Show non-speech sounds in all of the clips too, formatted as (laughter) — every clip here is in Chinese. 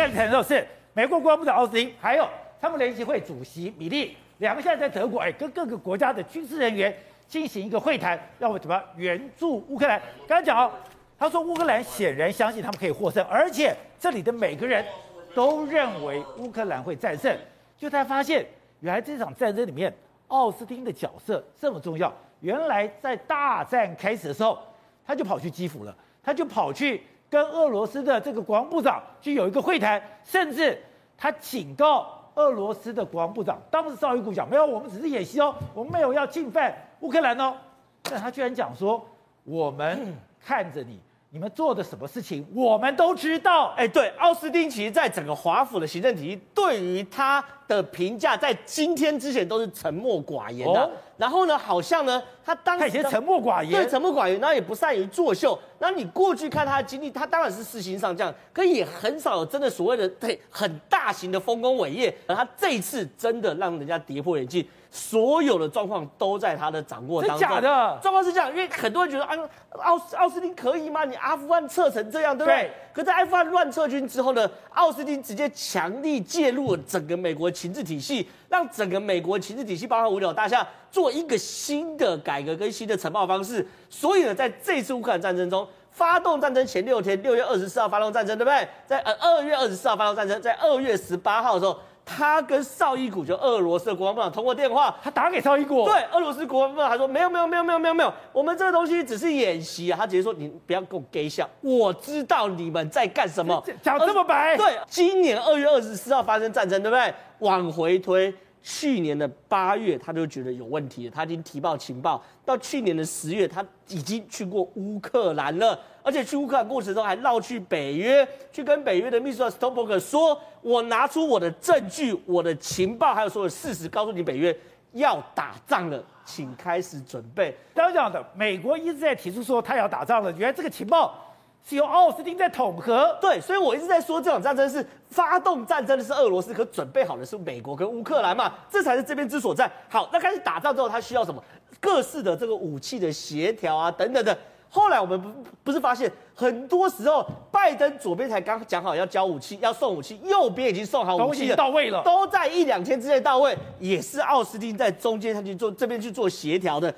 更惨的是美国国防部长奥斯汀，还有参谋联席会主席米利，两个现在在德国，哎，跟各个国家的军事人员进行一个会谈，要怎么援助乌克兰？刚才讲哦，他说乌克兰显然相信他们可以获胜，而且这里的每个人都认为乌克兰会战胜。就他发现，原来这场战争里面，奥斯汀的角色这么重要。原来在大战开始的时候，他就跑去基辅了，他就跑去 (laughs) 跟俄罗斯的这个国防部长去有一个会谈，甚至他警告俄罗斯的国防部长，当时绍伊古讲没有，我们只是演习哦，我们没有要进犯乌克兰哦，但他居然讲说，我们看着你。你们做的什么事情，我们都知道。哎，对，奥斯汀其实，在整个华府的行政体系，对于他的评价，在今天之前都是沉默寡言的。哦、然后呢，好像呢，他当时他以前沉默寡言，对，沉默寡言，然后也不善于作秀。那你过去看他的经历，他当然是四星上将，可也很少有真的所谓的对很大型的丰功伟业。而他这一次真的让人家跌破眼镜。所有的状况都在他的掌握当中。真假的？状况是这样，因为很多人觉得，啊，奥斯奥斯汀可以吗？你阿富汗撤成这样，对不对？对。可在阿富汗乱撤军之后呢，奥斯汀直接强力介入了整个美国情治体系，让整个美国情治体系包括五角大厦做一个新的改革跟新的呈报方式。所以呢，在这次乌克兰战争中，发动战争前六天，六月二十四号发动战争，对不对？在呃二月二十四号发动战争，在二月十八号的时候。他跟绍伊古就俄罗斯的国防部长通过电话，他打给绍伊古。对，俄罗斯国防部长还说没有没有没有没有没有没有，我们这个东西只是演习啊。他直接说，你不要给我给笑，我知道你们在干什么，讲这么白。对，今年二月二十四号发生战争，对不对？往回推。去年的八月，他就觉得有问题了，他已经提报情报。到去年的十月，他已经去过乌克兰了，而且去乌克兰过程中还绕去北约，去跟北约的秘书长斯托伯克说：“我拿出我的证据、我的情报，还有所有事实，告诉你北约要打仗了，请开始准备。”刚刚讲的，美国一直在提出说他要打仗了，原来这个情报。是由奥斯汀在统合，对，所以我一直在说这场战争是发动战争的是俄罗斯，可准备好的是美国跟乌克兰嘛，这才是这边之所在。好，那开始打仗之后，他需要什么？各式的这个武器的协调啊，等等的。后来我们不不是发现，很多时候拜登左边才刚讲好要交武器，要送武器，右边已经送好武器了，到位了，都在一两天之内到位，也是奥斯汀在中间他去做这边去做协调的。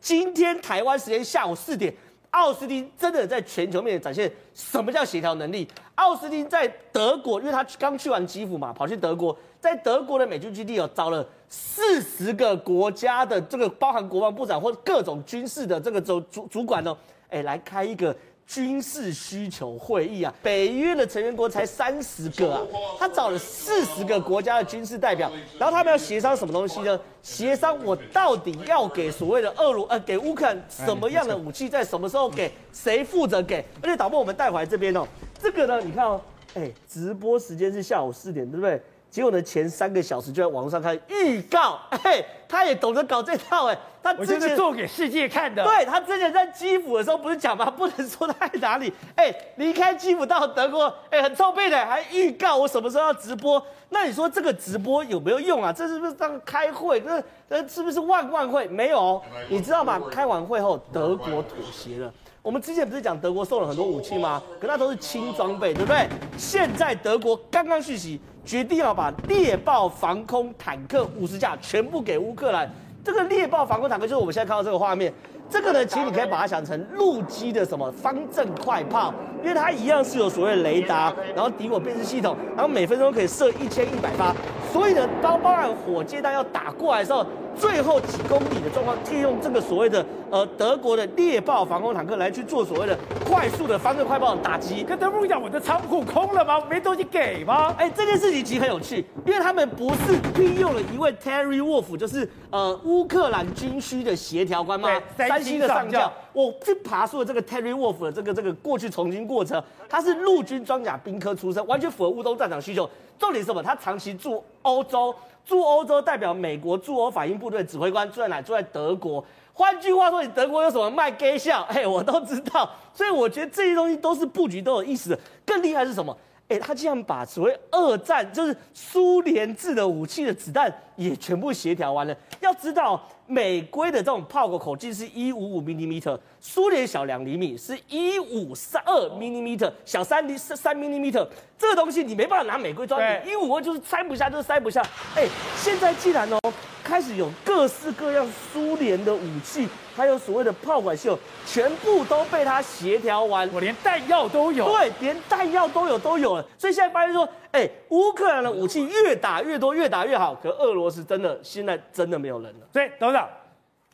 今天台湾时间下午四点。奥斯汀真的在全球面前展现什么叫协调能力？奥斯汀在德国，因为他刚去完基辅嘛，跑去德国，在德国的美军基地哦找了四十个国家的这个包含国防部长或各种军事的这个主主主管哦，哎，来开一个。军事需求会议啊，北约的成员国才三十个啊，他找了四十个国家的军事代表，然后他们要协商什么东西呢？协商我到底要给所谓的俄罗呃给乌克兰什么样的武器，在什么时候给，谁负责给？而且导播我们带回来这边哦，这个呢，你看哦，哎，直播时间是下午四点，对不对？结果呢，前三个小时就在网络上开预告，(laughs) 哎，他也懂得搞这套，哎，他之前做给世界看的。对，他之前在基辅的时候不是讲吗？不能说他在哪里，哎，离开基辅到德国，哎，很臭屁的，还预告我什么时候要直播。那你说这个直播有没有用啊？这是不是当开会？这这是不是万万会？没有，你知道吗？开完会后，德国妥协了。我们之前不是讲德国送了很多武器吗？可那都是轻装备，对不对？现在德国刚刚续息，决定要把猎豹防空坦克五十架全部给乌克兰。这个猎豹防空坦克就是我们现在看到这个画面。这个呢，其实你可以把它想成陆基的什么方阵快炮，因为它一样是有所谓雷达，然后敌我辨识系统，然后每分钟可以射一千一百发。所以呢，当包含火箭弹要打过来的时候。最后几公里的状况，可以用这个所谓的呃德国的猎豹防空坦克来去做所谓的快速的方阵快炮的打击。跟德国讲，我的仓库空了吗？没东西给吗？哎，这件事情其实很有趣，因为他们不是聘用了一位 Terry Wolf，就是呃乌克兰军需的协调官吗？三星的上将。我去爬出了这个 Terry Wolf 的这个这个过去从军过程，他是陆军装甲兵科出身，完全符合乌东战场需求。重点是什么？他长期驻欧洲。驻欧洲代表美国驻欧反应部队指挥官住在哪？住在德国。换句话说，你德国有什么卖给笑？(laughs) 哎，我都知道。所以我觉得这些东西都是布局都有意思的。更厉害是什么？哎，他竟然把所谓二战就是苏联制的武器的子弹也全部协调完了。要知道，美规的这种炮口口径是一五五 millimeter，苏联小两厘米是一五三二 millimeter，小三厘三 millimeter，这个东西你没办法拿美规装，一五二就是塞不下，就是塞不下。哎，现在既然哦。开始有各式各样苏联的武器，还有所谓的炮管系统，全部都被他协调完。我连弹药都有，对，连弹药都有都有了。所以现在发现说，哎，乌克兰的武器越打越多，越打越好。可俄罗斯真的现在真的没有人了。所以董事长，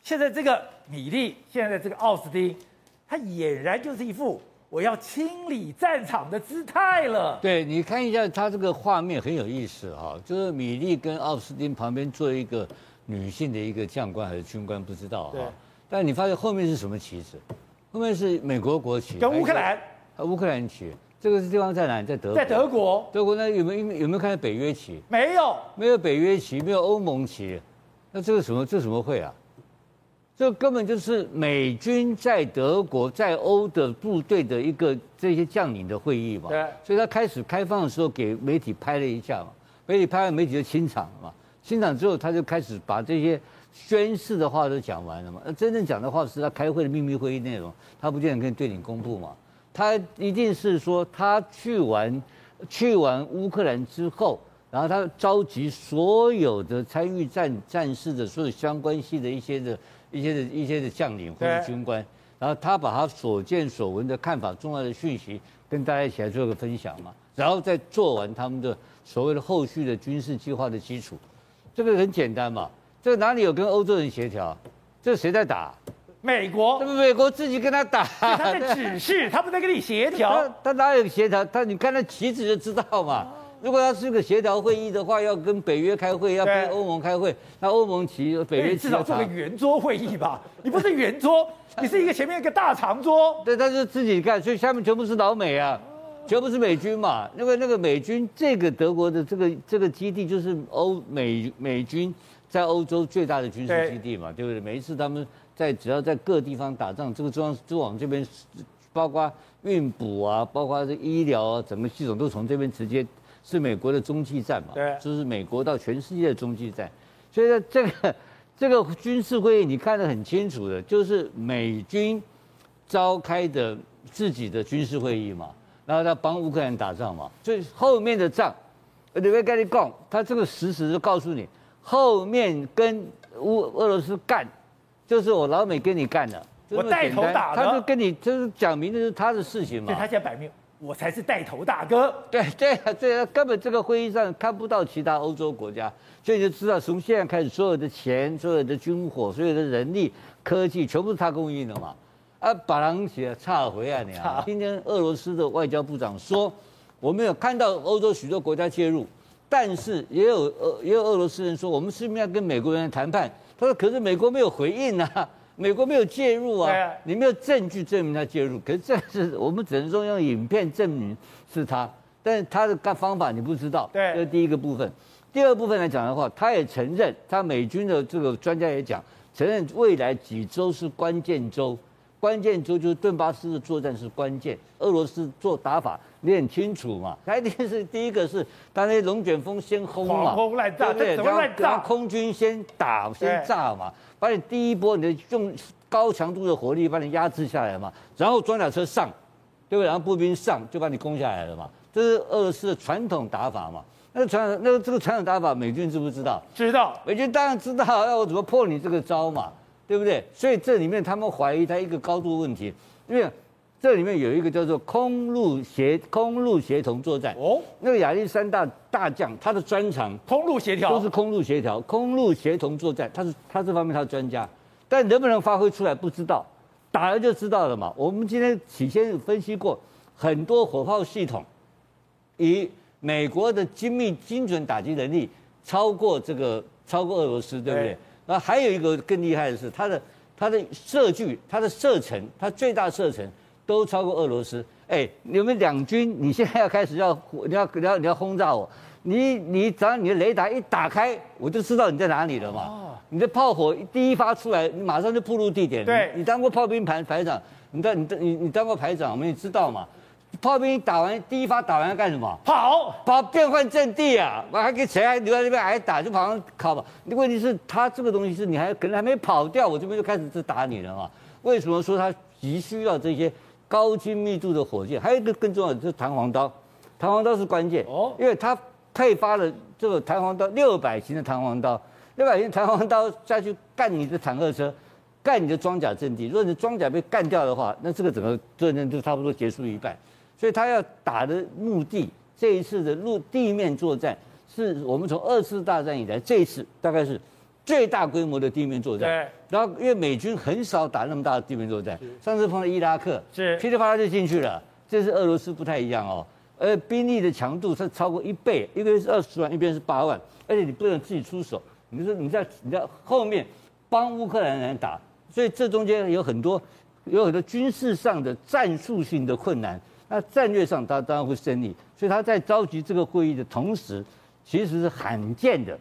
现在这个米利，现在这个奥斯汀，他俨然就是一副。我要清理战场的姿态了。对，你看一下他这个画面很有意思哈，就是米利跟奥斯汀旁边坐一个女性的一个将官还是军官不知道哈。但你发现后面是什么旗子？后面是美国国旗。跟乌克兰。啊，乌克兰旗。这个是地方在哪里？在德国。在德国。德国那有没有有没有看到北约旗？没有。没有北约旗，没有欧盟旗。那这个什么？这什么会啊？这根本就是美军在德国在欧的部队的一个这些将领的会议嘛。对。所以他开始开放的时候给媒体拍了一下嘛，媒体拍完媒体就清场了嘛。清场之后他就开始把这些宣誓的话都讲完了嘛。那真正讲的话是他开会的秘密会议内容，他不见得可以对你公布嘛。他一定是说他去完去完乌克兰之后，然后他召集所有的参与战战事的所有相关系的一些的。一些的一些的将领或者军官，然后他把他所见所闻的看法、重要的讯息跟大家一起来做个分享嘛，然后再做完他们的所谓的后续的军事计划的基础，这个很简单嘛，这个哪里有跟欧洲人协调？这谁在打？美国？这不美国自己跟他打？他在指示，他不在跟你协调。(laughs) 他他哪有协调？他你看那旗子就知道嘛。如果要是个协调会议的话，要跟北约开会，要跟欧盟开会，那欧盟旗、北约至少做个圆桌会议吧？(laughs) 你不是圆桌，(laughs) 你是一个前面一个大长桌。对，他是自己干，所以下面全部是老美啊，全部是美军嘛。那个那个美军，这个德国的这个这个基地就是欧美美军在欧洲最大的军事基地嘛，对，对不对？每一次他们在只要在各地方打仗，这个中央就往这边，包括运补啊，包括这医疗啊，整个系统都从这边直接。是美国的中继站嘛？对，就是美国到全世界的中继站。所以呢，这个这个军事会议你看得很清楚的，就是美军召开的自己的军事会议嘛，然后他帮乌克兰打仗嘛。所以后面的仗，你会跟你讲，他这个实时就告诉你，后面跟乌俄罗斯干，就是我老美跟你干的，我带头打的，他就跟你就是讲明的是他的事情嘛。对，他现在摆明。我才是带头大哥，对对对，根本这个会议上看不到其他欧洲国家，所以就知道从现在开始，所有的钱、所有的军火、所有的人力、科技，全部是他供应的嘛。啊，把人写差回来你啊！今天俄罗斯的外交部长说，我们有看到欧洲许多国家介入，但是也有俄也有俄罗斯人说，我们是不是要跟美国人谈判？他说，可是美国没有回应啊。美国没有介入啊，啊你没有证据证明他介入，可是这是我们只能说用影片证明是他，但是他的干方法你不知道，对，这是第一个部分。第二部分来讲的话，他也承认，他美军的这个专家也讲，承认未来几周是关键周，关键周就是顿巴斯的作战是关键，俄罗斯做打法你很清楚嘛，他一定是第一个是他那龙卷风先轰嘛，轰乱炸，对不对？然后空军先打先炸嘛。把你第一波，你的用高强度的火力把你压制下来嘛，然后装甲车上，对不对？然后步兵上就把你攻下来了嘛。这是俄罗斯的传统打法嘛。那个传那个这个传统打法，美军知不知道？知道。美军当然知道，要我怎么破你这个招嘛，对不对？所以这里面他们怀疑他一个高度问题，因为这里面有一个叫做空陆协空陆协同作战哦，那个亚历山大大将他的专长空陆协调都是空陆协调、空陆协同作战，他是他这方面他的专家，但能不能发挥出来不知道，打了就知道了嘛。我们今天起先分析过很多火炮系统，以美国的精密精准打击能力超过这个超过俄罗斯，对不对？那还有一个更厉害的是它的它的射距、它的射程、它最大射程。都超过俄罗斯，哎，你们两军，你现在要开始要，(laughs) 你要你要你要轰炸我，你你只要你的雷达一打开，我就知道你在哪里了嘛。哦、你的炮火第一发出来，你马上就暴露地点。对，你当过炮兵排排长，你当你你你当过排长，我们也知道嘛。炮兵打完第一发打完要干什么？跑，跑变换阵地啊！我还给谁还留在那边挨打，就跑上靠吧。问题是，他这个东西是你还可能还没跑掉，我这边就开始是打你了嘛？为什么说他急需要这些高精密度的火箭？还有一个更重要的就是弹簧刀，弹簧刀是关键哦，因为它配发了这个弹簧刀六百型的弹簧刀，六百型弹簧刀下去干你的坦克车。干你的装甲阵地，如果你装甲被干掉的话，那这个整个作战就差不多结束一半。所以他要打的目的，这一次的陆地面作战，是我们从二次大战以来这一次大概是最大规模的地面作战。对。然后因为美军很少打那么大的地面作战，上次碰到伊拉克，是噼里啪啦就进去了。这次俄罗斯不太一样哦，而兵力的强度是超过一倍，一边是二十万，一边是八万，而且你不能自己出手，你说你在你在后面帮乌克兰人打。所以这中间有很多有很多军事上的战术性的困难，那战略上他当然会胜利。所以他在召集这个会议的同时，其实是罕见的，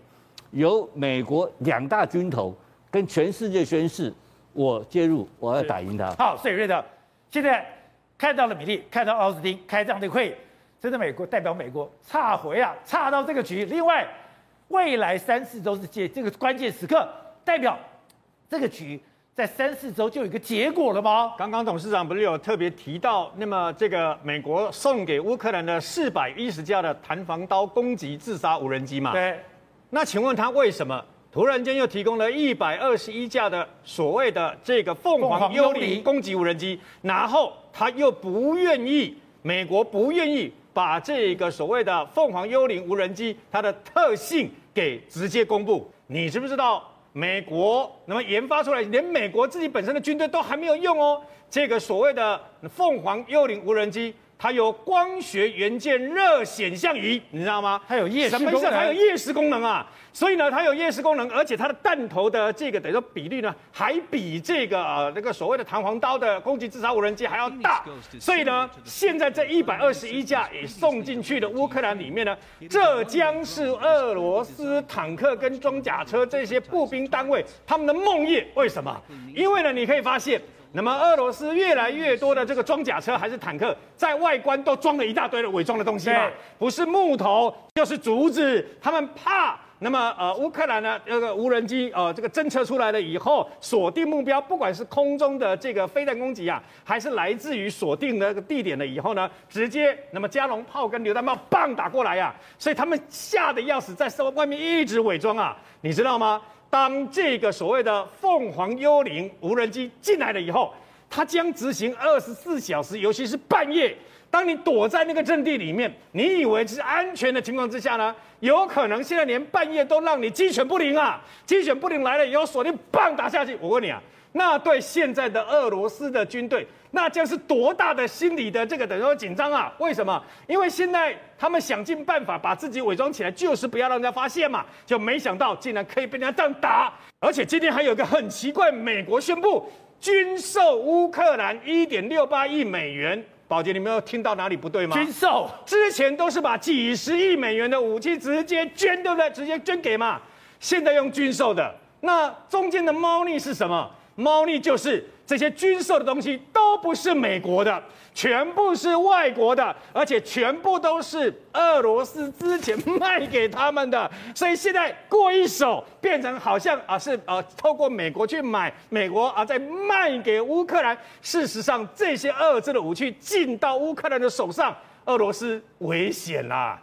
由美国两大军头跟全世界宣誓，我介入，我要打赢他。好，所以瑞德，现在看到了米利，看到奥斯汀开这样的会，真的美国代表美国差回啊，差到这个局。另外，未来三四周是这这个关键时刻，代表这个局。在三四周就有一个结果了吗？刚刚董事长不是有特别提到，那么这个美国送给乌克兰的四百一十架的弹防刀攻击自杀无人机嘛？对。那请问他为什么突然间又提供了一百二十一架的所谓的这个凤凰幽灵攻击无人机，然后他又不愿意，美国不愿意把这个所谓的凤凰幽灵无人机它的特性给直接公布？你知不知道？美国那么研发出来，连美国自己本身的军队都还没有用哦。这个所谓的凤凰幽灵无人机，它有光学元件热显像仪，你知道吗？它有夜视功能。什么？它有夜视功能啊！所以呢，它有夜视功能，而且它的弹头的这个等于说比例呢，还比这个呃那个所谓的弹簧刀的攻击自杀无人机还要大。所以呢，现在这一百二十一架也送进去的乌克兰里面呢，这将是俄罗斯坦克跟装甲车这些步兵单位他们的梦魇。为什么？因为呢，你可以发现，那么俄罗斯越来越多的这个装甲车还是坦克，在外观都装了一大堆的伪装的东西嘛，不是木头就是竹子，他们怕。那么，呃，乌克兰呢，这个无人机，呃，这个侦测出来了以后，锁定目标，不管是空中的这个飞弹攻击啊，还是来自于锁定的那个地点了以后呢，直接那么加农炮跟榴弹炮棒打过来呀，所以他们吓得要死，在外面一直伪装啊，你知道吗？当这个所谓的凤凰幽灵无人机进来了以后，它将执行二十四小时，尤其是半夜。当你躲在那个阵地里面，你以为是安全的情况之下呢，有可能现在连半夜都让你鸡犬不宁啊！鸡犬不宁来了以后，锁定棒打下去。我问你啊，那对现在的俄罗斯的军队，那将是多大的心理的这个等于说紧张啊？为什么？因为现在他们想尽办法把自己伪装起来，就是不要让人家发现嘛。就没想到竟然可以被人家这样打，而且今天还有一个很奇怪，美国宣布军售乌克兰一点六八亿美元。宝杰，你没有听到哪里不对吗？军售之前都是把几十亿美元的武器直接捐，对不对？直接捐给嘛。现在用军售的，那中间的猫腻是什么？猫腻就是。这些军售的东西都不是美国的，全部是外国的，而且全部都是俄罗斯之前卖给他们的，所以现在过一手变成好像啊是呃透过美国去买美国啊再卖给乌克兰。事实上，这些俄制的武器进到乌克兰的手上，俄罗斯危险啦。